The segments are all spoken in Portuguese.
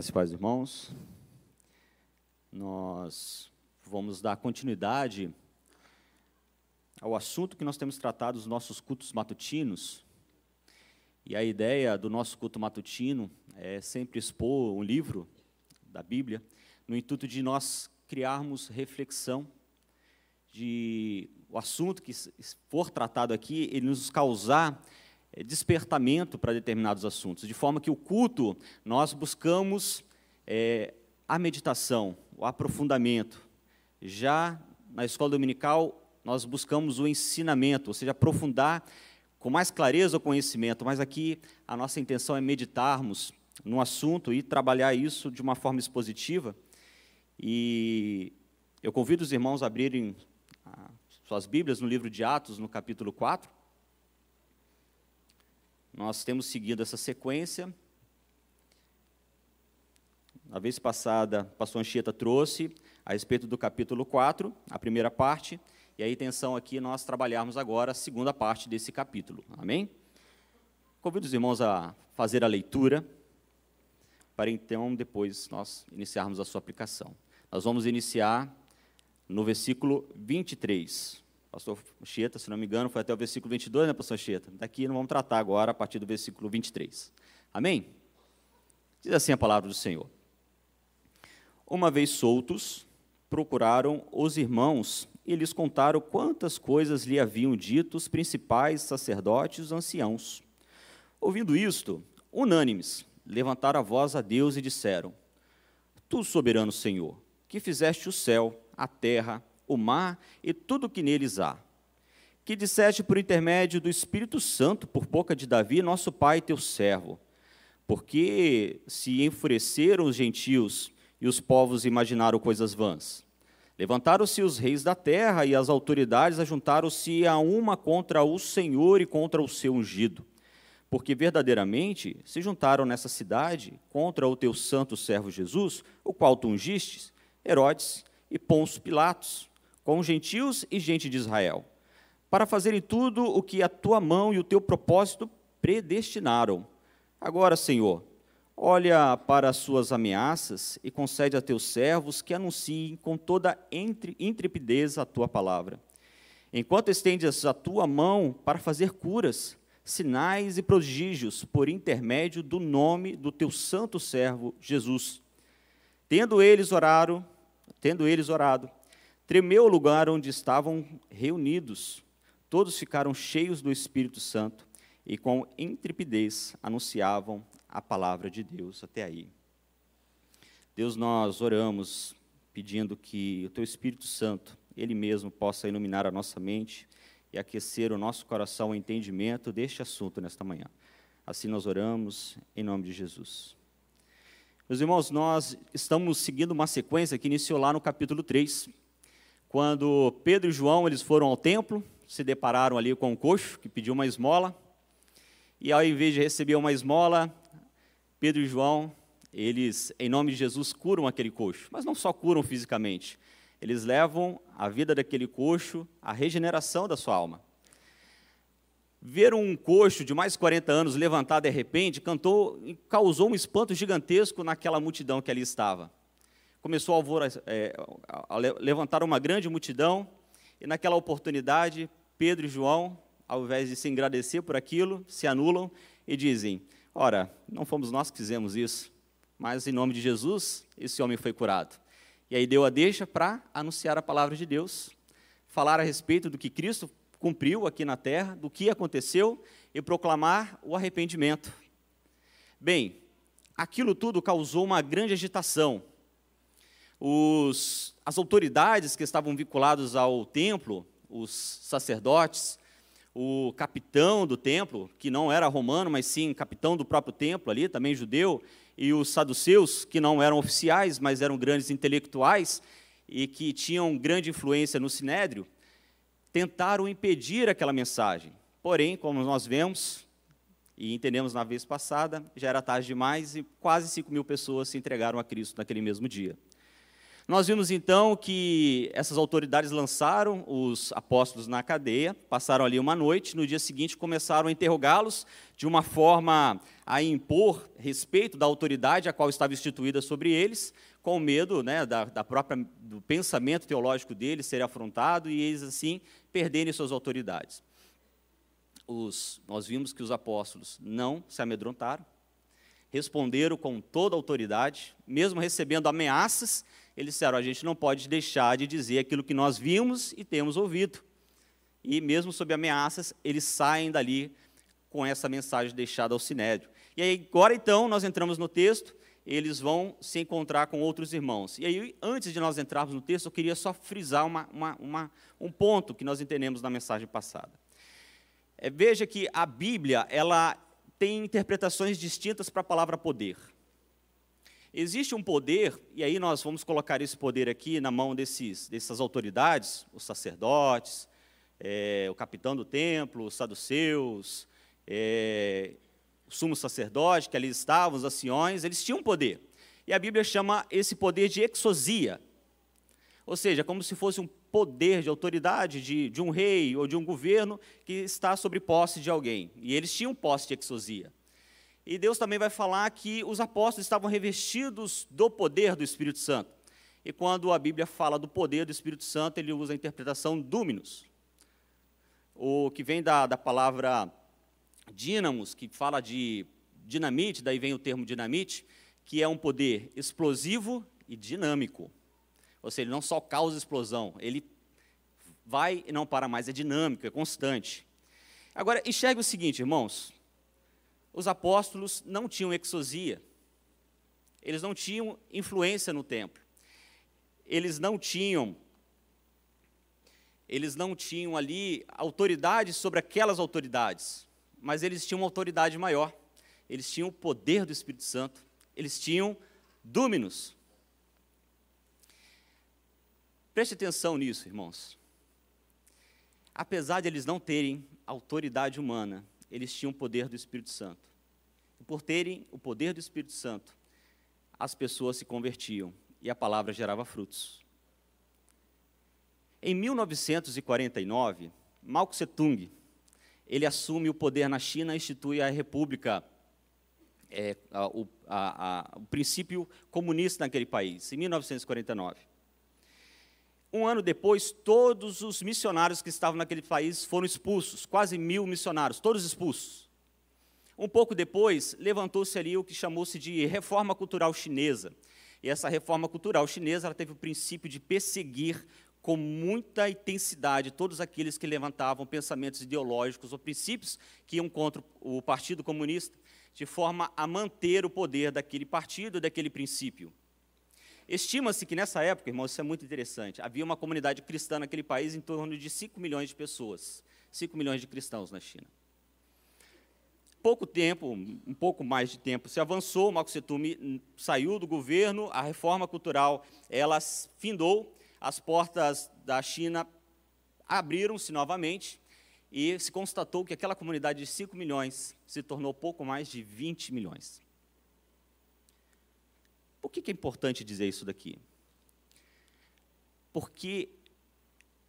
Graças irmãos. Nós vamos dar continuidade ao assunto que nós temos tratado nos nossos cultos matutinos. E a ideia do nosso culto matutino é sempre expor um livro da Bíblia, no intuito de nós criarmos reflexão de o assunto que for tratado aqui, ele nos causar despertamento para determinados assuntos, de forma que o culto nós buscamos é, a meditação, o aprofundamento. Já na escola dominical nós buscamos o ensinamento, ou seja, aprofundar com mais clareza o conhecimento, mas aqui a nossa intenção é meditarmos no assunto e trabalhar isso de uma forma expositiva. E eu convido os irmãos a abrirem ah, suas Bíblias no livro de Atos, no capítulo 4. Nós temos seguido essa sequência. Na vez passada, o pastor Anchieta trouxe a respeito do capítulo 4, a primeira parte, e a intenção aqui é nós trabalharmos agora a segunda parte desse capítulo. Amém? Convido os irmãos a fazer a leitura, para então depois nós iniciarmos a sua aplicação. Nós vamos iniciar no versículo 23 pastor Chieta, se não me engano, foi até o versículo 22, né, pastor Chieta? Daqui não vamos tratar agora a partir do versículo 23. Amém? Diz assim a palavra do Senhor. Uma vez soltos, procuraram os irmãos e lhes contaram quantas coisas lhe haviam dito os principais sacerdotes os anciãos. Ouvindo isto, unânimes, levantaram a voz a Deus e disseram: Tu, soberano Senhor, que fizeste o céu, a terra, o mar e tudo o que neles há. Que disseste por intermédio do Espírito Santo, por boca de Davi, nosso pai, teu servo. Porque se enfureceram os gentios e os povos imaginaram coisas vãs. Levantaram-se os reis da terra e as autoridades ajuntaram-se a uma contra o Senhor e contra o seu ungido. Porque verdadeiramente se juntaram nessa cidade contra o teu santo servo Jesus, o qual tu ungistes, Herodes e Pôncio Pilatos, com gentios e gente de Israel, para fazerem tudo o que a tua mão e o teu propósito predestinaram. Agora, Senhor, olha para as suas ameaças e concede a teus servos que anunciem com toda intrepidez a tua palavra. Enquanto estendes a tua mão para fazer curas, sinais e prodígios por intermédio do nome do teu santo servo Jesus. Tendo eles orado, tendo eles orado, Tremeu o lugar onde estavam reunidos. Todos ficaram cheios do Espírito Santo e com intrepidez anunciavam a palavra de Deus até aí. Deus, nós oramos pedindo que o teu Espírito Santo, ele mesmo possa iluminar a nossa mente e aquecer o nosso coração ao entendimento deste assunto nesta manhã. Assim nós oramos em nome de Jesus. Meus irmãos, nós estamos seguindo uma sequência que iniciou lá no capítulo 3, quando Pedro e João eles foram ao templo, se depararam ali com um coxo que pediu uma esmola, e ao invés de receber uma esmola, Pedro e João, eles, em nome de Jesus, curam aquele coxo, mas não só curam fisicamente, eles levam a vida daquele coxo à regeneração da sua alma. Ver um coxo de mais de 40 anos levantar de repente cantou, causou um espanto gigantesco naquela multidão que ali estava começou a, é, a levantar uma grande multidão, e naquela oportunidade, Pedro e João, ao invés de se agradecer por aquilo, se anulam e dizem: Ora, não fomos nós que fizemos isso, mas em nome de Jesus, esse homem foi curado. E aí deu a deixa para anunciar a palavra de Deus, falar a respeito do que Cristo cumpriu aqui na terra, do que aconteceu e proclamar o arrependimento. Bem, aquilo tudo causou uma grande agitação os, as autoridades que estavam vinculadas ao templo, os sacerdotes, o capitão do templo, que não era romano, mas sim capitão do próprio templo ali, também judeu, e os saduceus, que não eram oficiais, mas eram grandes intelectuais e que tinham grande influência no sinédrio, tentaram impedir aquela mensagem. Porém, como nós vemos e entendemos na vez passada, já era tarde demais e quase 5 mil pessoas se entregaram a Cristo naquele mesmo dia. Nós vimos então que essas autoridades lançaram os apóstolos na cadeia, passaram ali uma noite, no dia seguinte começaram a interrogá-los de uma forma a impor respeito da autoridade a qual estava instituída sobre eles, com medo né, da, da, própria, do pensamento teológico deles ser afrontado e eles, assim, perderem suas autoridades. Os, nós vimos que os apóstolos não se amedrontaram, responderam com toda autoridade, mesmo recebendo ameaças, eles disseram: a gente não pode deixar de dizer aquilo que nós vimos e temos ouvido. E mesmo sob ameaças, eles saem dali com essa mensagem deixada ao sinédrio. E aí, agora então, nós entramos no texto, eles vão se encontrar com outros irmãos. E aí, antes de nós entrarmos no texto, eu queria só frisar uma, uma, uma, um ponto que nós entendemos na mensagem passada. É, veja que a Bíblia, ela tem interpretações distintas para a palavra poder. Existe um poder, e aí nós vamos colocar esse poder aqui na mão desses, dessas autoridades, os sacerdotes, é, o capitão do templo, os saduceus, é, o sumo sacerdote que ali estavam, os anciões, eles tinham poder. E a Bíblia chama esse poder de exosia. Ou seja, como se fosse um poder de autoridade de, de um rei ou de um governo que está sobre posse de alguém. E eles tinham posse de exosia. E Deus também vai falar que os apóstolos estavam revestidos do poder do Espírito Santo. E quando a Bíblia fala do poder do Espírito Santo, ele usa a interpretação duminus, o que vem da, da palavra dínamos, que fala de dinamite, daí vem o termo dinamite, que é um poder explosivo e dinâmico. Ou seja, ele não só causa explosão, ele vai e não para mais, é dinâmico, é constante. Agora, enxergue o seguinte, irmãos: os apóstolos não tinham exosia, eles não tinham influência no templo, eles não tinham eles não tinham ali autoridade sobre aquelas autoridades, mas eles tinham uma autoridade maior. Eles tinham o poder do Espírito Santo, eles tinham dúminos. Preste atenção nisso, irmãos. Apesar de eles não terem autoridade humana, eles tinham o poder do Espírito Santo. E por terem o poder do Espírito Santo, as pessoas se convertiam e a palavra gerava frutos. Em 1949, Mao Tse Tung, ele assume o poder na China e institui a República, é, a, a, a, o princípio comunista naquele país, em 1949. Um ano depois, todos os missionários que estavam naquele país foram expulsos, quase mil missionários, todos expulsos. Um pouco depois, levantou-se ali o que chamou-se de reforma cultural chinesa. E essa reforma cultural chinesa teve o princípio de perseguir com muita intensidade todos aqueles que levantavam pensamentos ideológicos ou princípios que iam contra o Partido Comunista, de forma a manter o poder daquele partido, daquele princípio. Estima-se que nessa época, irmãos, isso é muito interessante, havia uma comunidade cristã naquele país em torno de 5 milhões de pessoas, 5 milhões de cristãos na China. Pouco tempo, um pouco mais de tempo se avançou, Mao Tse Tung saiu do governo, a reforma cultural ela findou, as portas da China abriram-se novamente e se constatou que aquela comunidade de 5 milhões se tornou pouco mais de 20 milhões. Por que, é importante dizer isso daqui? Porque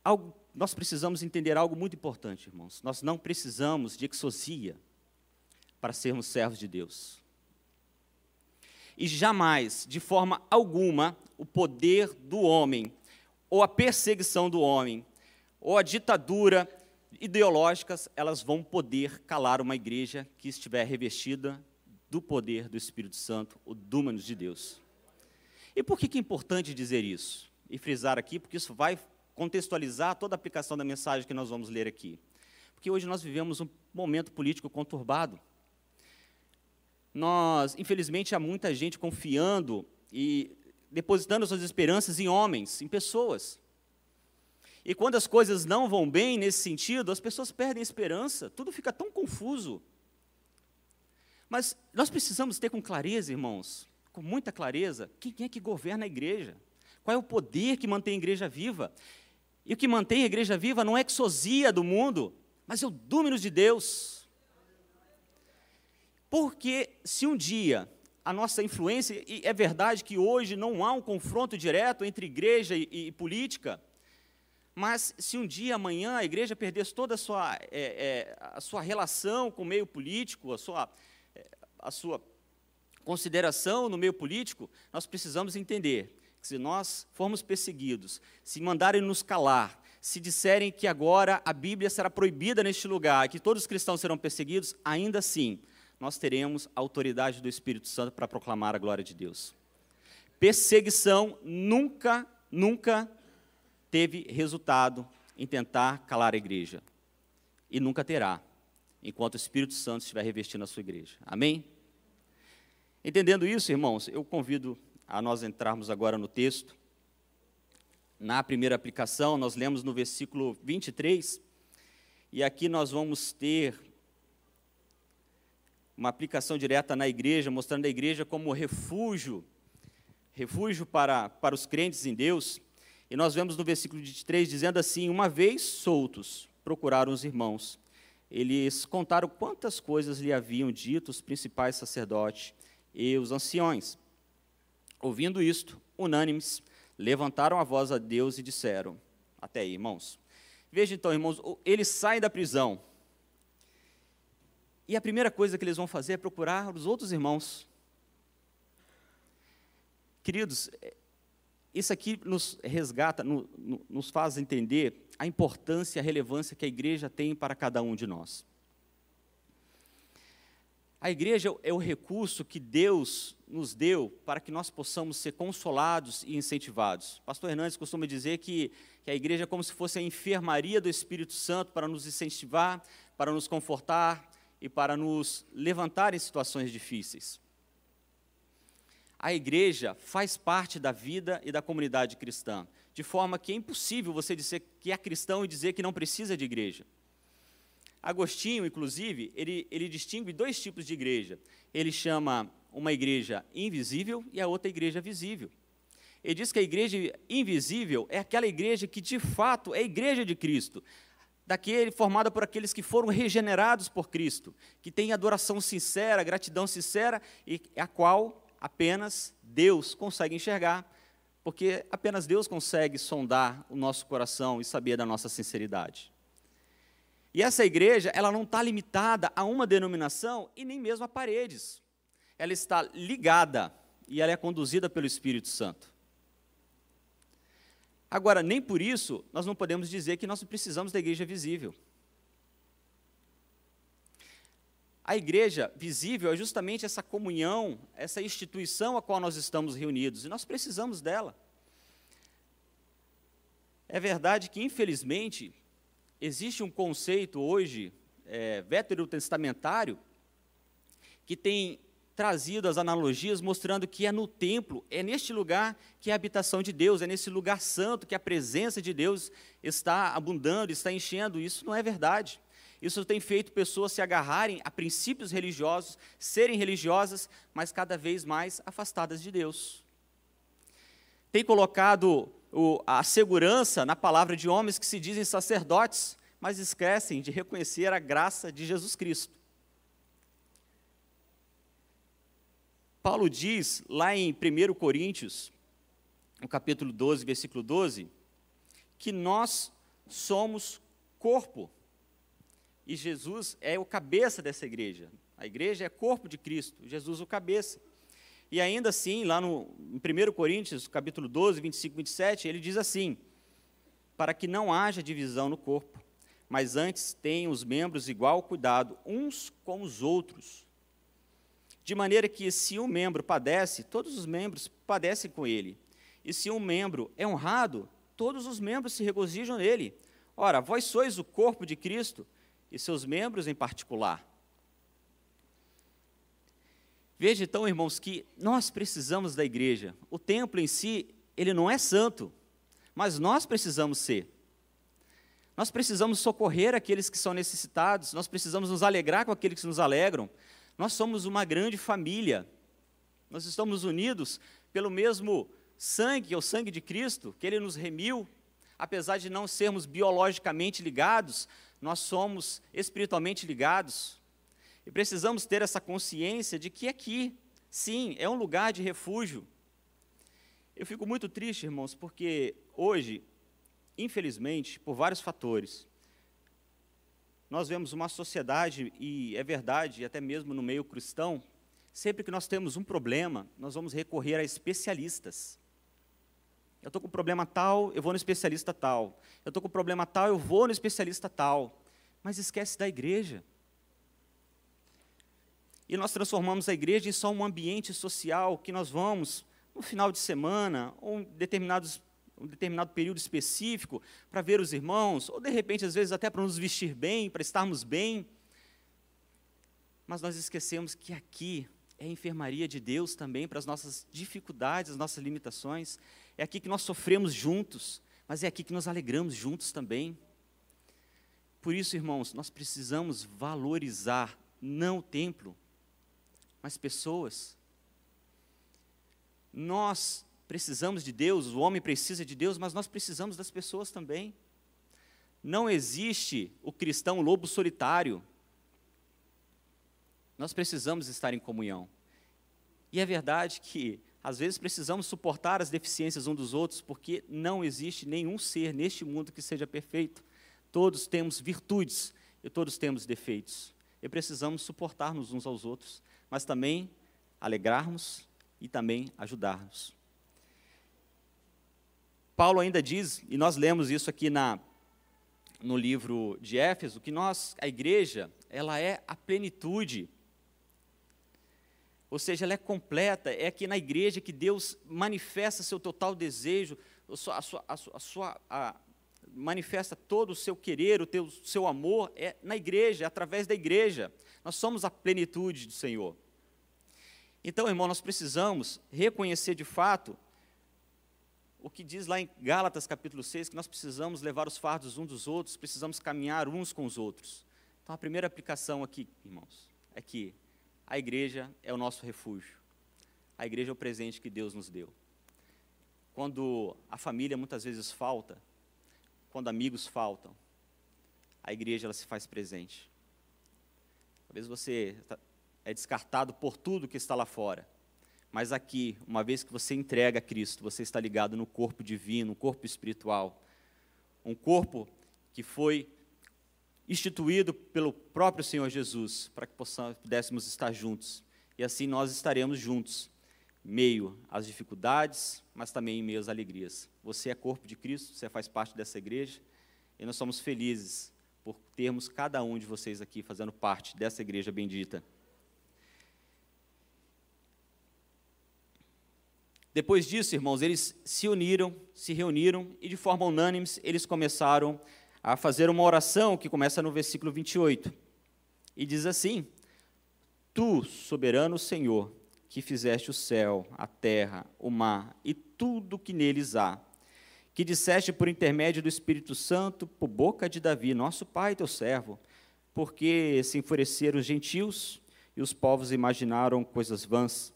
algo, nós precisamos entender algo muito importante, irmãos. Nós não precisamos de exosia para sermos servos de Deus. E jamais, de forma alguma, o poder do homem, ou a perseguição do homem, ou a ditadura ideológicas, elas vão poder calar uma igreja que estiver revestida do poder do Espírito Santo, o dúmanos de Deus. E por que é importante dizer isso? E frisar aqui, porque isso vai contextualizar toda a aplicação da mensagem que nós vamos ler aqui. Porque hoje nós vivemos um momento político conturbado. Nós, infelizmente, há muita gente confiando e depositando suas esperanças em homens, em pessoas. E quando as coisas não vão bem nesse sentido, as pessoas perdem esperança, tudo fica tão confuso. Mas nós precisamos ter com clareza, irmãos, com muita clareza, quem é que governa a igreja? Qual é o poder que mantém a igreja viva? E o que mantém a igreja viva não é a exosia do mundo, mas é o dúmino de Deus. Porque se um dia a nossa influência, e é verdade que hoje não há um confronto direto entre igreja e, e política, mas se um dia, amanhã, a igreja perdesse toda a sua, é, é, a sua relação com o meio político, a sua, é, a sua consideração no meio político, nós precisamos entender que se nós formos perseguidos, se mandarem nos calar, se disserem que agora a Bíblia será proibida neste lugar, que todos os cristãos serão perseguidos, ainda assim, nós teremos a autoridade do Espírito Santo para proclamar a glória de Deus. Perseguição nunca, nunca teve resultado em tentar calar a igreja. E nunca terá, enquanto o Espírito Santo estiver revestindo a sua igreja. Amém? Entendendo isso, irmãos, eu convido a nós entrarmos agora no texto. Na primeira aplicação, nós lemos no versículo 23, e aqui nós vamos ter uma aplicação direta na igreja, mostrando a igreja como refúgio, refúgio para, para os crentes em Deus. E nós vemos no versículo 23 dizendo assim: Uma vez soltos, procuraram os irmãos. Eles contaram quantas coisas lhe haviam dito os principais sacerdotes e os anciões. Ouvindo isto, unânimes, levantaram a voz a Deus e disseram: Até aí, irmãos. Veja então, irmãos, eles saem da prisão. E a primeira coisa que eles vão fazer é procurar os outros irmãos. Queridos, isso aqui nos resgata, no, no, nos faz entender a importância e a relevância que a igreja tem para cada um de nós. A igreja é o recurso que Deus nos deu para que nós possamos ser consolados e incentivados. Pastor Hernandes costuma dizer que, que a igreja é como se fosse a enfermaria do Espírito Santo para nos incentivar, para nos confortar e para nos levantar em situações difíceis a igreja faz parte da vida e da comunidade cristã, de forma que é impossível você dizer que é cristão e dizer que não precisa de igreja. Agostinho, inclusive, ele, ele distingue dois tipos de igreja. Ele chama uma igreja invisível e a outra igreja visível. Ele diz que a igreja invisível é aquela igreja que de fato é a igreja de Cristo, daquele formada por aqueles que foram regenerados por Cristo, que tem adoração sincera, gratidão sincera e a qual apenas Deus consegue enxergar, porque apenas Deus consegue sondar o nosso coração e saber da nossa sinceridade. E essa igreja, ela não está limitada a uma denominação e nem mesmo a paredes. Ela está ligada e ela é conduzida pelo Espírito Santo. Agora, nem por isso nós não podemos dizer que nós precisamos da igreja visível. A igreja visível é justamente essa comunhão, essa instituição a qual nós estamos reunidos, e nós precisamos dela. É verdade que, infelizmente, existe um conceito hoje, é, veterotestamentário, que tem trazido as analogias mostrando que é no templo, é neste lugar que é a habitação de Deus, é nesse lugar santo que a presença de Deus está abundando, está enchendo. Isso não é verdade. Isso tem feito pessoas se agarrarem a princípios religiosos, serem religiosas, mas cada vez mais afastadas de Deus. Tem colocado o, a segurança na palavra de homens que se dizem sacerdotes, mas esquecem de reconhecer a graça de Jesus Cristo. Paulo diz lá em 1 Coríntios, no capítulo 12, versículo 12, que nós somos corpo e Jesus é o cabeça dessa igreja. A igreja é corpo de Cristo, Jesus o cabeça. E ainda assim, lá no em 1 Coríntios, capítulo 12, 25 e 27, ele diz assim: Para que não haja divisão no corpo, mas antes tenham os membros igual cuidado uns com os outros. De maneira que, se um membro padece, todos os membros padecem com ele. E se um membro é honrado, todos os membros se regozijam nele. Ora, vós sois o corpo de Cristo e seus membros em particular. Veja então, irmãos, que nós precisamos da igreja. O templo em si, ele não é santo, mas nós precisamos ser. Nós precisamos socorrer aqueles que são necessitados, nós precisamos nos alegrar com aqueles que nos alegram. Nós somos uma grande família. Nós estamos unidos pelo mesmo sangue, é o sangue de Cristo, que ele nos remiu, apesar de não sermos biologicamente ligados, nós somos espiritualmente ligados e precisamos ter essa consciência de que aqui Sim, é um lugar de refúgio. Eu fico muito triste, irmãos, porque hoje, infelizmente, por vários fatores, nós vemos uma sociedade, e é verdade, até mesmo no meio cristão, sempre que nós temos um problema, nós vamos recorrer a especialistas. Eu estou com um problema tal, eu vou no especialista tal. Eu estou com um problema tal, eu vou no especialista tal. Mas esquece da igreja. E nós transformamos a igreja em só um ambiente social que nós vamos no final de semana, ou em determinados, um determinado período específico, para ver os irmãos, ou de repente, às vezes, até para nos vestir bem, para estarmos bem. Mas nós esquecemos que aqui é a enfermaria de Deus também para as nossas dificuldades, as nossas limitações. É aqui que nós sofremos juntos, mas é aqui que nós alegramos juntos também. Por isso, irmãos, nós precisamos valorizar não o templo, mas pessoas. Nós precisamos de Deus, o homem precisa de Deus, mas nós precisamos das pessoas também. Não existe o cristão lobo solitário. Nós precisamos estar em comunhão. E é verdade que, às vezes, precisamos suportar as deficiências uns dos outros, porque não existe nenhum ser neste mundo que seja perfeito. Todos temos virtudes e todos temos defeitos. E precisamos suportar-nos uns aos outros, mas também alegrarmos e também ajudar-nos. Paulo ainda diz, e nós lemos isso aqui na, no livro de Éfeso, que nós, a igreja, ela é a plenitude. Ou seja, ela é completa, é aqui na igreja que Deus manifesta seu total desejo, a sua, a sua, a sua a, manifesta todo o seu querer, o teu, seu amor, é na igreja, é através da igreja. Nós somos a plenitude do Senhor. Então, irmão, nós precisamos reconhecer de fato o que diz lá em Gálatas capítulo 6, que nós precisamos levar os fardos uns dos outros, precisamos caminhar uns com os outros. Então, a primeira aplicação aqui, irmãos, é que a igreja é o nosso refúgio. A igreja é o presente que Deus nos deu. Quando a família muitas vezes falta, quando amigos faltam, a igreja ela se faz presente. Talvez você tá é descartado por tudo que está lá fora. Mas aqui, uma vez que você entrega a Cristo, você está ligado no corpo divino, um corpo espiritual. Um corpo que foi instituído pelo próprio Senhor Jesus, para que possamos, pudéssemos estar juntos. E assim nós estaremos juntos, meio às dificuldades, mas também em meio às alegrias. Você é corpo de Cristo, você faz parte dessa igreja, e nós somos felizes por termos cada um de vocês aqui fazendo parte dessa igreja bendita. Depois disso, irmãos, eles se uniram, se reuniram e de forma unânime eles começaram a fazer uma oração que começa no versículo 28. E diz assim: Tu, soberano Senhor, que fizeste o céu, a terra, o mar e tudo que neles há, que disseste por intermédio do Espírito Santo, por boca de Davi, nosso pai, teu servo, porque se enfureceram os gentios e os povos imaginaram coisas vãs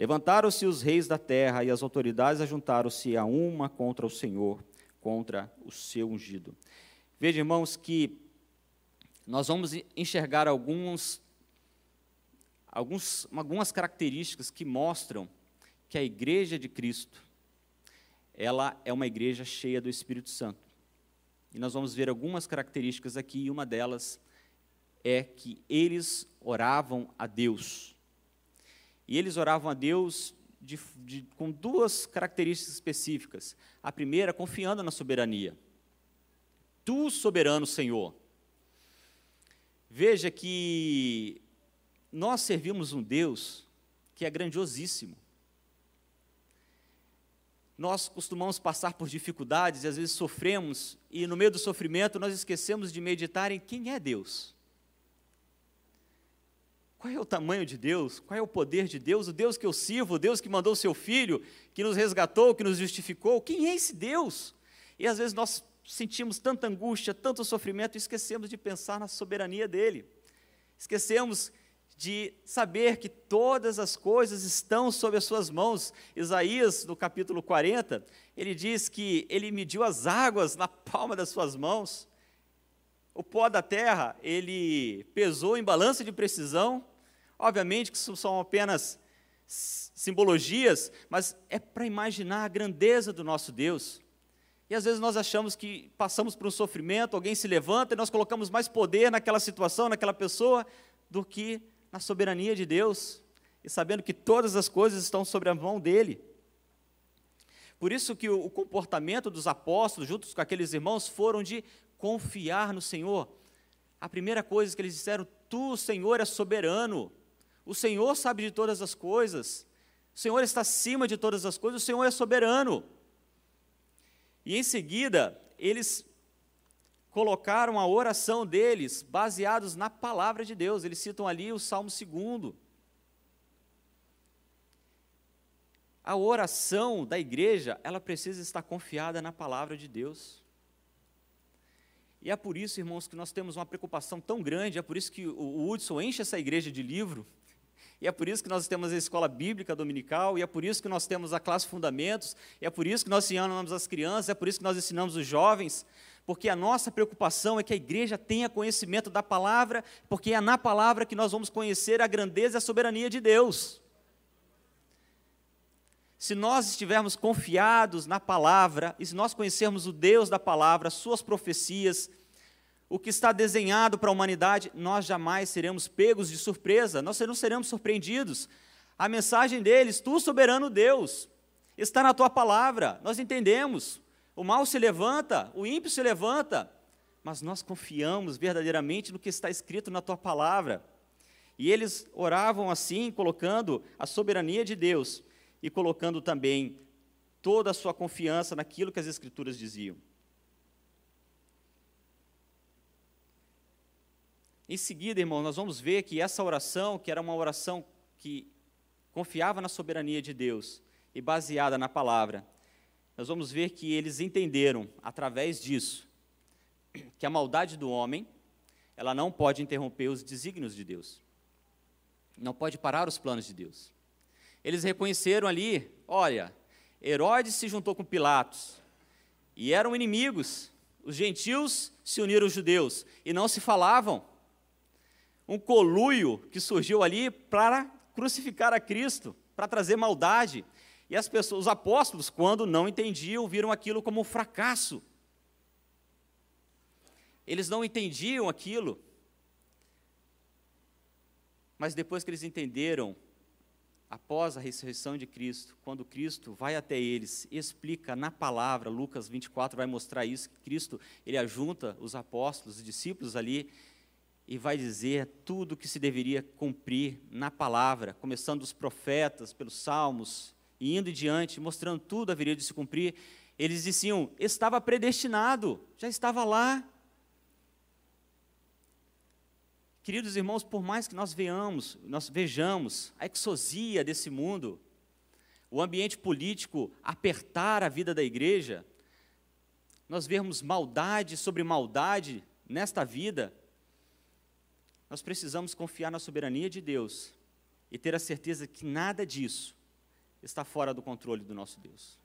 Levantaram-se os reis da terra e as autoridades ajuntaram-se a uma contra o Senhor, contra o seu ungido. Veja, irmãos, que nós vamos enxergar alguns, alguns, algumas características que mostram que a igreja de Cristo, ela é uma igreja cheia do Espírito Santo. E nós vamos ver algumas características aqui, e uma delas é que eles oravam a Deus. E eles oravam a Deus de, de, com duas características específicas. A primeira, confiando na soberania. Tu, soberano Senhor. Veja que nós servimos um Deus que é grandiosíssimo. Nós costumamos passar por dificuldades e às vezes sofremos, e no meio do sofrimento nós esquecemos de meditar em quem é Deus. Qual é o tamanho de Deus? Qual é o poder de Deus? O Deus que eu sirvo, o Deus que mandou o seu filho, que nos resgatou, que nos justificou. Quem é esse Deus? E às vezes nós sentimos tanta angústia, tanto sofrimento, e esquecemos de pensar na soberania dele. Esquecemos de saber que todas as coisas estão sob as suas mãos. Isaías, no capítulo 40, ele diz que ele mediu as águas na palma das suas mãos. O pó da terra, ele pesou em balança de precisão Obviamente que isso são apenas simbologias, mas é para imaginar a grandeza do nosso Deus. E às vezes nós achamos que passamos por um sofrimento, alguém se levanta e nós colocamos mais poder naquela situação, naquela pessoa, do que na soberania de Deus, e sabendo que todas as coisas estão sobre a mão dele. Por isso que o comportamento dos apóstolos, juntos com aqueles irmãos, foram de confiar no Senhor. A primeira coisa que eles disseram: Tu, Senhor, é soberano. O Senhor sabe de todas as coisas. O Senhor está acima de todas as coisas. O Senhor é soberano. E em seguida, eles colocaram a oração deles baseados na palavra de Deus. Eles citam ali o Salmo 2. A oração da igreja, ela precisa estar confiada na palavra de Deus. E é por isso, irmãos, que nós temos uma preocupação tão grande, é por isso que o Hudson enche essa igreja de livro, e é por isso que nós temos a escola bíblica dominical, e é por isso que nós temos a classe Fundamentos, e é por isso que nós ensinamos as crianças, é por isso que nós ensinamos os jovens, porque a nossa preocupação é que a igreja tenha conhecimento da palavra, porque é na palavra que nós vamos conhecer a grandeza e a soberania de Deus. Se nós estivermos confiados na palavra, e se nós conhecermos o Deus da palavra, suas profecias, o que está desenhado para a humanidade, nós jamais seremos pegos de surpresa, nós não seremos surpreendidos. A mensagem deles, tu soberano Deus, está na tua palavra, nós entendemos. O mal se levanta, o ímpio se levanta, mas nós confiamos verdadeiramente no que está escrito na tua palavra. E eles oravam assim, colocando a soberania de Deus e colocando também toda a sua confiança naquilo que as Escrituras diziam. Em seguida, irmão, nós vamos ver que essa oração, que era uma oração que confiava na soberania de Deus e baseada na palavra, nós vamos ver que eles entenderam, através disso, que a maldade do homem, ela não pode interromper os desígnios de Deus, não pode parar os planos de Deus eles reconheceram ali: olha, Herodes se juntou com Pilatos e eram inimigos. Os gentios se uniram aos judeus e não se falavam. Um coluio que surgiu ali para crucificar a Cristo, para trazer maldade. E as pessoas, os apóstolos, quando não entendiam, viram aquilo como um fracasso. Eles não entendiam aquilo. Mas depois que eles entenderam após a ressurreição de Cristo, quando Cristo vai até eles, explica na palavra, Lucas 24 vai mostrar isso, que Cristo, ele ajunta os apóstolos, os discípulos ali, e vai dizer tudo o que se deveria cumprir na palavra, começando dos profetas, pelos salmos, e indo diante, mostrando tudo haveria de se cumprir. Eles diziam, estava predestinado, já estava lá, Queridos irmãos, por mais que nós veamos, nós vejamos a exosia desse mundo, o ambiente político apertar a vida da igreja, nós vemos maldade sobre maldade nesta vida, nós precisamos confiar na soberania de Deus e ter a certeza que nada disso está fora do controle do nosso Deus.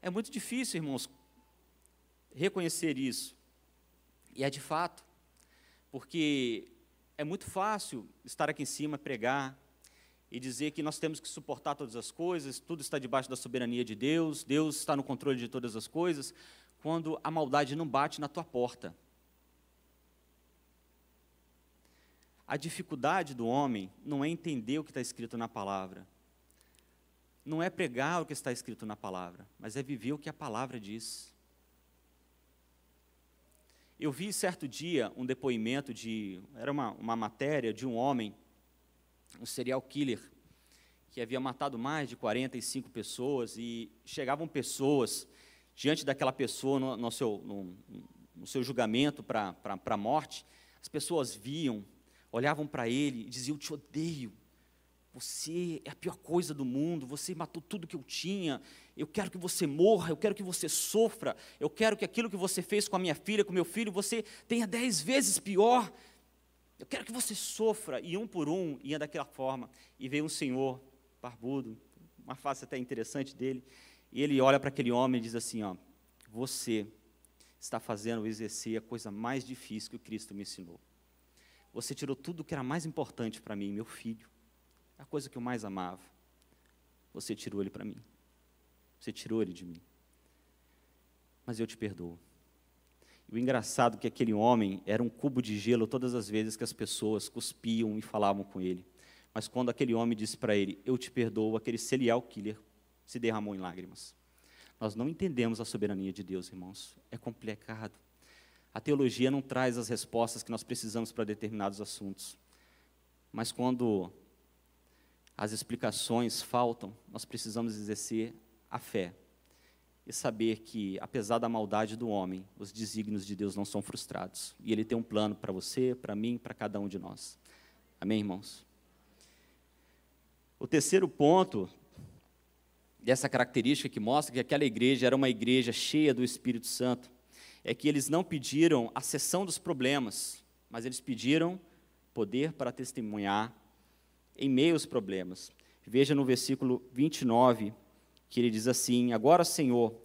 É muito difícil, irmãos, reconhecer isso. E é de fato porque é muito fácil estar aqui em cima, pregar e dizer que nós temos que suportar todas as coisas, tudo está debaixo da soberania de Deus, Deus está no controle de todas as coisas, quando a maldade não bate na tua porta. A dificuldade do homem não é entender o que está escrito na palavra, não é pregar o que está escrito na palavra, mas é viver o que a palavra diz. Eu vi certo dia um depoimento de. Era uma, uma matéria de um homem, um serial killer, que havia matado mais de 45 pessoas e chegavam pessoas diante daquela pessoa no, no seu, no, no, seu julgamento para a morte. As pessoas viam, olhavam para ele e diziam: Eu te odeio, você é a pior coisa do mundo, você matou tudo que eu tinha, eu quero que você morra, eu quero que você sofra, eu quero que aquilo que você fez com a minha filha, com meu filho, você tenha dez vezes pior. Eu quero que você sofra. E um por um ia daquela forma. E veio um senhor, barbudo, uma face até interessante dele, e ele olha para aquele homem e diz assim: ó, Você está fazendo exercer a coisa mais difícil que o Cristo me ensinou. Você tirou tudo o que era mais importante para mim, meu filho a coisa que eu mais amava. Você tirou ele para mim. Você tirou ele de mim. Mas eu te perdoo. E o engraçado é que aquele homem era um cubo de gelo todas as vezes que as pessoas cuspiam e falavam com ele. Mas quando aquele homem disse para ele, eu te perdoo, aquele serial killer se derramou em lágrimas. Nós não entendemos a soberania de Deus, irmãos. É complicado. A teologia não traz as respostas que nós precisamos para determinados assuntos. Mas quando as explicações faltam, nós precisamos exercer a fé e saber que, apesar da maldade do homem, os desígnios de Deus não são frustrados. E Ele tem um plano para você, para mim, para cada um de nós. Amém, irmãos? O terceiro ponto dessa característica que mostra que aquela igreja era uma igreja cheia do Espírito Santo é que eles não pediram a cessão dos problemas, mas eles pediram poder para testemunhar em meio aos problemas. Veja no versículo 29 que ele diz assim: Agora, Senhor,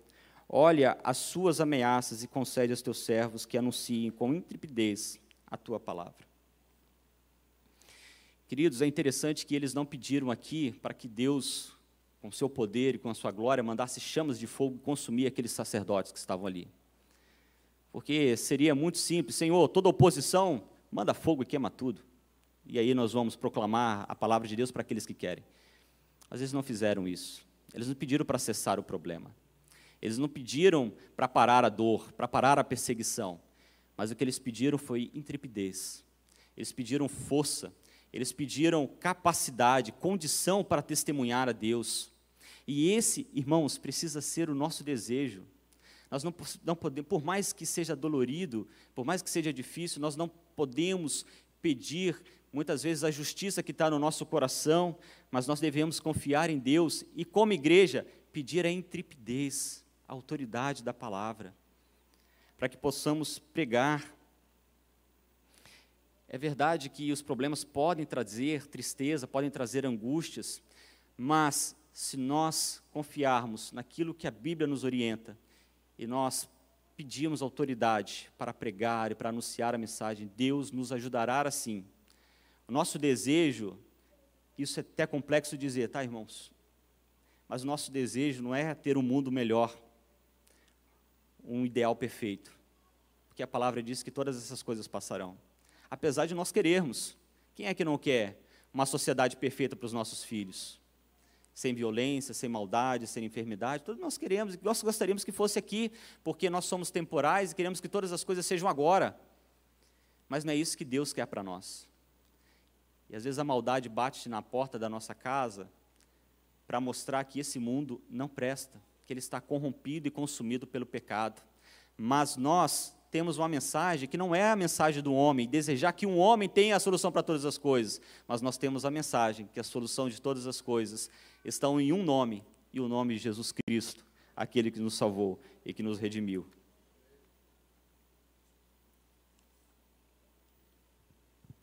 olha as suas ameaças e concede aos teus servos que anunciem com intrepidez a tua palavra. Queridos, é interessante que eles não pediram aqui para que Deus, com seu poder e com a sua glória, mandasse chamas de fogo consumir aqueles sacerdotes que estavam ali. Porque seria muito simples, Senhor, toda oposição, manda fogo e queima tudo. E aí nós vamos proclamar a palavra de Deus para aqueles que querem. Às vezes não fizeram isso. Eles não pediram para cessar o problema. Eles não pediram para parar a dor, para parar a perseguição. Mas o que eles pediram foi intrepidez. Eles pediram força. Eles pediram capacidade, condição para testemunhar a Deus. E esse, irmãos, precisa ser o nosso desejo. Nós não, não podemos, por mais que seja dolorido, por mais que seja difícil, nós não podemos pedir muitas vezes a justiça que está no nosso coração, mas nós devemos confiar em Deus e, como igreja, pedir a intrepidez, a autoridade da palavra, para que possamos pregar. É verdade que os problemas podem trazer tristeza, podem trazer angústias, mas se nós confiarmos naquilo que a Bíblia nos orienta e nós pedimos autoridade para pregar e para anunciar a mensagem, Deus nos ajudará assim o nosso desejo, isso é até complexo dizer, tá, irmãos? Mas o nosso desejo não é ter um mundo melhor, um ideal perfeito. Porque a palavra diz que todas essas coisas passarão. Apesar de nós querermos. Quem é que não quer uma sociedade perfeita para os nossos filhos? Sem violência, sem maldade, sem enfermidade, todos nós queremos, nós gostaríamos que fosse aqui, porque nós somos temporais e queremos que todas as coisas sejam agora. Mas não é isso que Deus quer para nós. E às vezes a maldade bate na porta da nossa casa para mostrar que esse mundo não presta, que ele está corrompido e consumido pelo pecado. Mas nós temos uma mensagem que não é a mensagem do homem, desejar que um homem tenha a solução para todas as coisas, mas nós temos a mensagem que a solução de todas as coisas estão em um nome, e o nome de Jesus Cristo, aquele que nos salvou e que nos redimiu.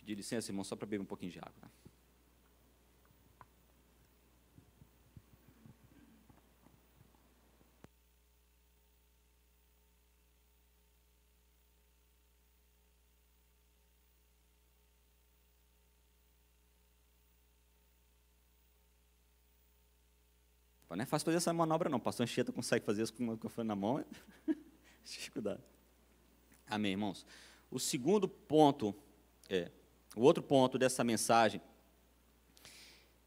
pedir licença, irmão, só para beber um pouquinho de água. Né? É fácil fazer essa manobra, não. Pastor Anchieta consegue fazer isso com o microfone na mão. Dificuldade. Amém, irmãos. O segundo ponto é o outro ponto dessa mensagem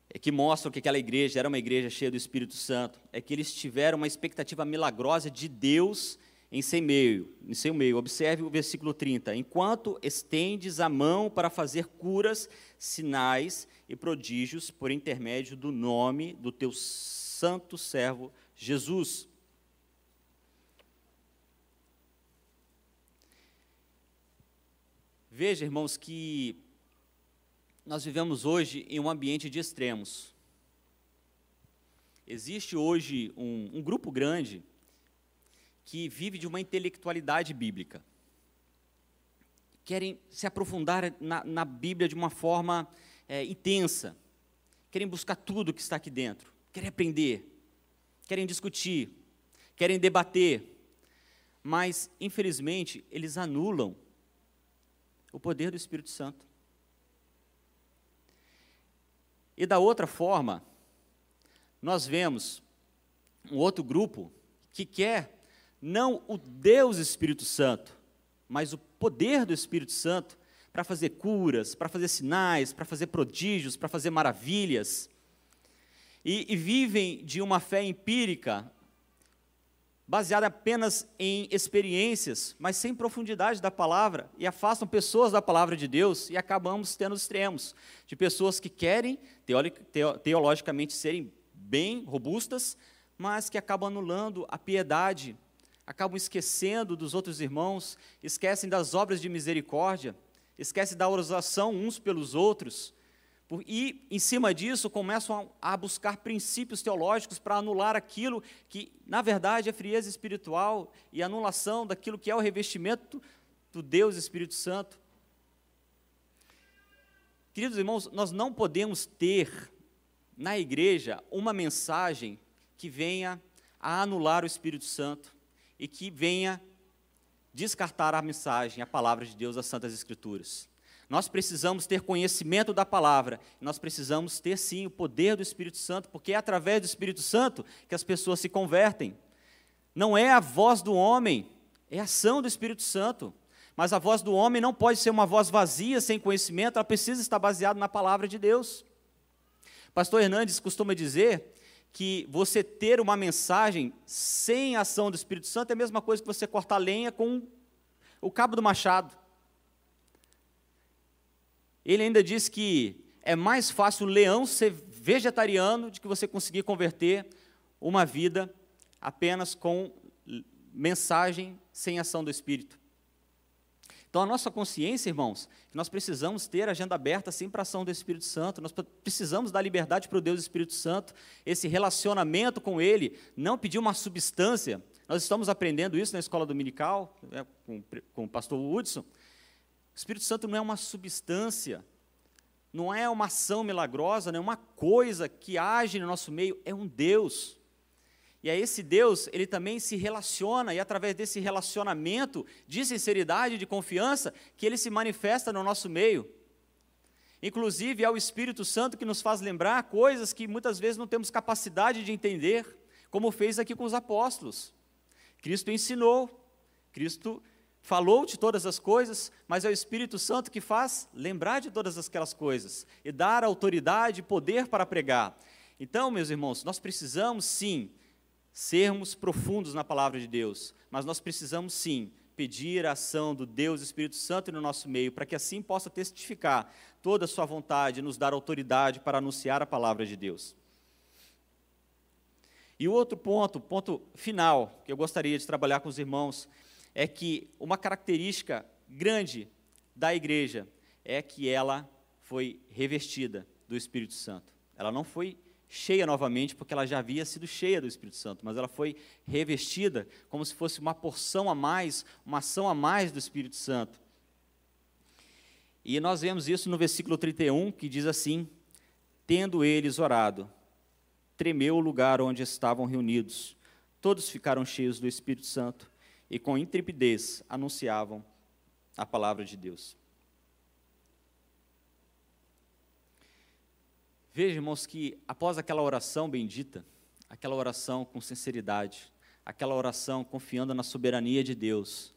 é que mostra que aquela igreja era uma igreja cheia do Espírito Santo, é que eles tiveram uma expectativa milagrosa de Deus em seu meio, em seu meio. Observe o versículo 30. Enquanto estendes a mão para fazer curas, sinais e prodígios por intermédio do nome do teu santo servo Jesus. Veja, irmãos, que nós vivemos hoje em um ambiente de extremos. Existe hoje um, um grupo grande que vive de uma intelectualidade bíblica. Querem se aprofundar na, na Bíblia de uma forma é, intensa. Querem buscar tudo que está aqui dentro. Querem aprender. Querem discutir. Querem debater. Mas, infelizmente, eles anulam o poder do Espírito Santo. E da outra forma, nós vemos um outro grupo que quer não o Deus Espírito Santo, mas o poder do Espírito Santo para fazer curas, para fazer sinais, para fazer prodígios, para fazer maravilhas. E, e, vivem de uma fé empírica, baseada apenas em experiências, mas sem profundidade da palavra, e afastam pessoas da palavra de Deus, e acabamos tendo extremos de pessoas que querem, teologicamente, serem bem robustas, mas que acabam anulando a piedade, acabam esquecendo dos outros irmãos, esquecem das obras de misericórdia, esquecem da oração uns pelos outros, e, em cima disso, começam a, buscar princípios teológicos para anular aquilo que, na verdade, é frieza espiritual e anulação daquilo que é o revestimento do Deus Espírito Santo. Queridos irmãos, nós não podemos ter na igreja uma mensagem que venha a anular o Espírito Santo e que venha descartar a mensagem, a palavra de Deus, as Santas Escrituras. Nós precisamos ter conhecimento da palavra, nós precisamos ter sim o poder do Espírito Santo, porque é através do Espírito Santo que as pessoas se convertem. Não é a voz do homem, é a ação do Espírito Santo. Mas a voz do homem não pode ser uma voz vazia, sem conhecimento, ela precisa estar baseada na palavra de Deus. Pastor Hernandes costuma dizer que você ter uma mensagem sem ação do Espírito Santo é a mesma coisa que você cortar lenha com o cabo do machado. Ele ainda diz que é mais fácil o leão ser vegetariano do que você conseguir converter uma vida apenas com mensagem sem ação do Espírito. Então, a nossa consciência, irmãos, nós precisamos ter a agenda aberta sim para a ação do Espírito Santo, nós precisamos dar liberdade para o Deus Espírito Santo, esse relacionamento com Ele, não pedir uma substância. Nós estamos aprendendo isso na escola dominical, né, com, com o pastor Hudson, o Espírito Santo não é uma substância, não é uma ação milagrosa, não é uma coisa que age no nosso meio, é um Deus. E a esse Deus, ele também se relaciona, e através desse relacionamento de sinceridade, de confiança, que ele se manifesta no nosso meio. Inclusive, é o Espírito Santo que nos faz lembrar coisas que muitas vezes não temos capacidade de entender, como fez aqui com os apóstolos. Cristo ensinou, Cristo falou de todas as coisas, mas é o Espírito Santo que faz lembrar de todas aquelas coisas e dar autoridade e poder para pregar. Então, meus irmãos, nós precisamos sim sermos profundos na palavra de Deus, mas nós precisamos sim pedir a ação do Deus Espírito Santo no nosso meio, para que assim possa testificar toda a sua vontade, nos dar autoridade para anunciar a palavra de Deus. E o outro ponto, ponto final, que eu gostaria de trabalhar com os irmãos, é que uma característica grande da igreja é que ela foi revestida do Espírito Santo. Ela não foi cheia novamente, porque ela já havia sido cheia do Espírito Santo, mas ela foi revestida como se fosse uma porção a mais, uma ação a mais do Espírito Santo. E nós vemos isso no versículo 31, que diz assim: Tendo eles orado, tremeu o lugar onde estavam reunidos. Todos ficaram cheios do Espírito Santo e com intrepidez anunciavam a palavra de Deus. Veja, irmãos, que após aquela oração bendita, aquela oração com sinceridade, aquela oração confiando na soberania de Deus,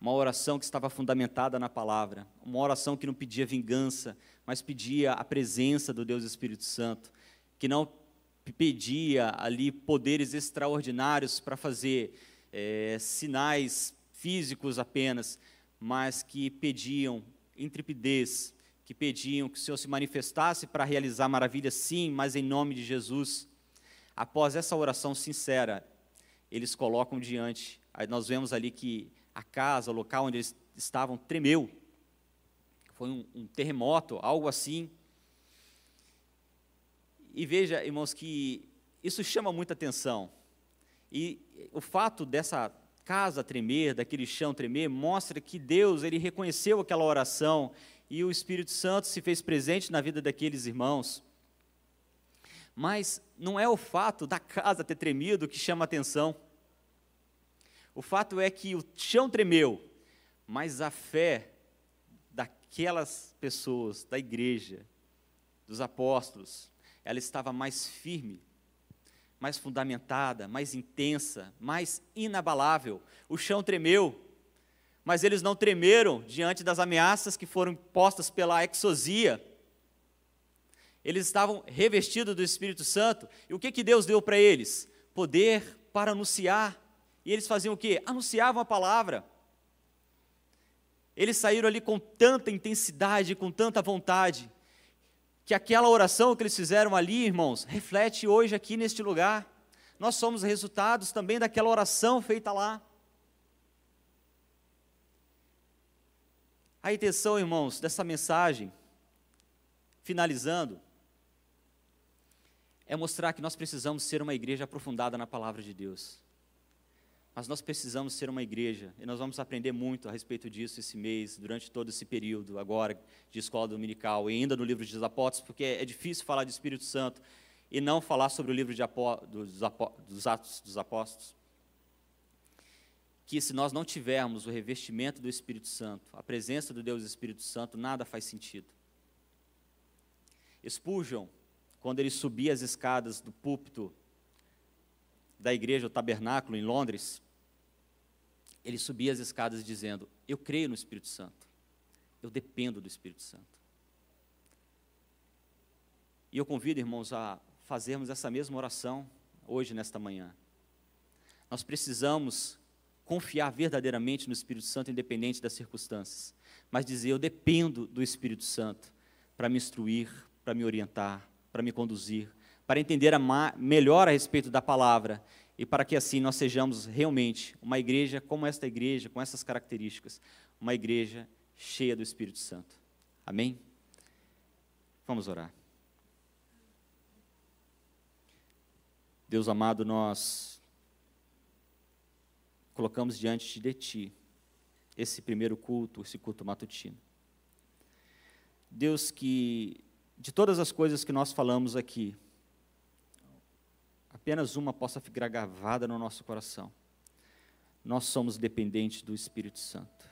uma oração que estava fundamentada na palavra, uma oração que não pedia vingança, mas pedia a presença do Deus Espírito Santo, que não pedia ali poderes extraordinários para fazer é, sinais físicos apenas, mas que pediam intrepidez, que pediam que o Senhor se manifestasse para realizar maravilhas, sim, mas em nome de Jesus. Após essa oração sincera, eles colocam diante, aí nós vemos ali que a casa, o local onde eles estavam, tremeu. Foi um, um terremoto, algo assim. E veja, irmãos, que isso chama muita atenção. E o fato dessa casa tremer, daquele chão tremer, mostra que Deus, ele reconheceu aquela oração e o Espírito Santo se fez presente na vida daqueles irmãos. Mas não é o fato da casa ter tremido que chama atenção. O fato é que o chão tremeu, mas a fé daquelas pessoas, da igreja, dos apóstolos, ela estava mais firme, mais fundamentada, mais intensa, mais inabalável. O chão tremeu, mas eles não tremeram diante das ameaças que foram postas pela exosia. Eles estavam revestidos do Espírito Santo, e o que, que Deus deu para eles? Poder para anunciar. E eles faziam o quê? Anunciavam a palavra. Eles saíram ali com tanta intensidade, com tanta vontade, que aquela oração que eles fizeram ali, irmãos, reflete hoje aqui neste lugar. Nós somos resultados também daquela oração feita lá. A intenção, irmãos, dessa mensagem, finalizando, é mostrar que nós precisamos ser uma igreja aprofundada na palavra de Deus. Mas nós precisamos ser uma igreja, e nós vamos aprender muito a respeito disso esse mês, durante todo esse período agora de escola dominical, e ainda no livro dos apóstolos, porque é difícil falar de Espírito Santo e não falar sobre o livro Apó, dos, Apó, dos Atos dos Apóstolos. Que se nós não tivermos o revestimento do Espírito Santo, a presença do Deus Espírito Santo, nada faz sentido. Spurgeon, quando ele subia as escadas do púlpito da igreja, o tabernáculo em Londres, ele subia as escadas dizendo: Eu creio no Espírito Santo, eu dependo do Espírito Santo. E eu convido, irmãos, a fazermos essa mesma oração hoje, nesta manhã. Nós precisamos confiar verdadeiramente no Espírito Santo, independente das circunstâncias, mas dizer: Eu dependo do Espírito Santo para me instruir, para me orientar, para me conduzir, para entender a melhor a respeito da palavra e para que assim nós sejamos realmente uma igreja como esta igreja, com essas características, uma igreja cheia do Espírito Santo. Amém? Vamos orar. Deus amado, nós colocamos diante de Ti esse primeiro culto, esse culto matutino. Deus, que de todas as coisas que nós falamos aqui, apenas uma possa ficar gravada no nosso coração. Nós somos dependentes do Espírito Santo.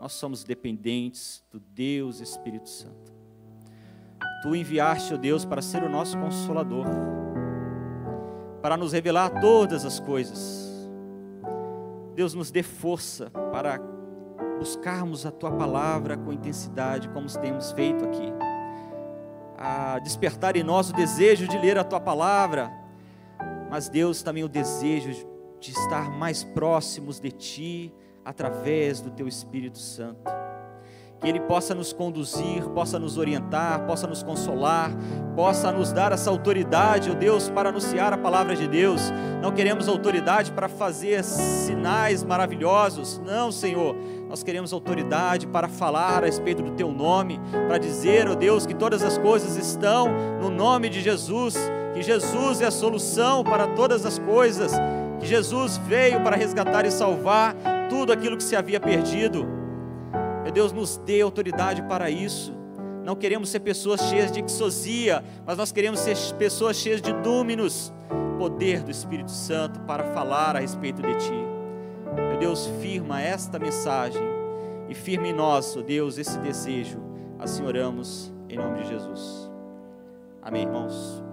Nós somos dependentes do Deus Espírito Santo. Tu enviaste, ó Deus, para ser o nosso consolador, para nos revelar todas as coisas. Deus nos dê força para buscarmos a tua palavra com intensidade, como temos feito aqui. A despertar em nós o desejo de ler a tua palavra, mas Deus também o desejo de estar mais próximos de Ti através do Teu Espírito Santo. Que Ele possa nos conduzir, possa nos orientar, possa nos consolar, possa nos dar essa autoridade, ó oh Deus, para anunciar a palavra de Deus. Não queremos autoridade para fazer sinais maravilhosos, não, Senhor. Nós queremos autoridade para falar a respeito do Teu nome, para dizer, ó oh Deus, que todas as coisas estão no nome de Jesus que Jesus é a solução para todas as coisas, que Jesus veio para resgatar e salvar tudo aquilo que se havia perdido. Meu Deus, nos dê autoridade para isso. Não queremos ser pessoas cheias de exosia, mas nós queremos ser pessoas cheias de dúminos, poder do Espírito Santo para falar a respeito de Ti. Meu Deus, firma esta mensagem e firme em nós, ó Deus, esse desejo. Assim oramos em nome de Jesus. Amém, irmãos.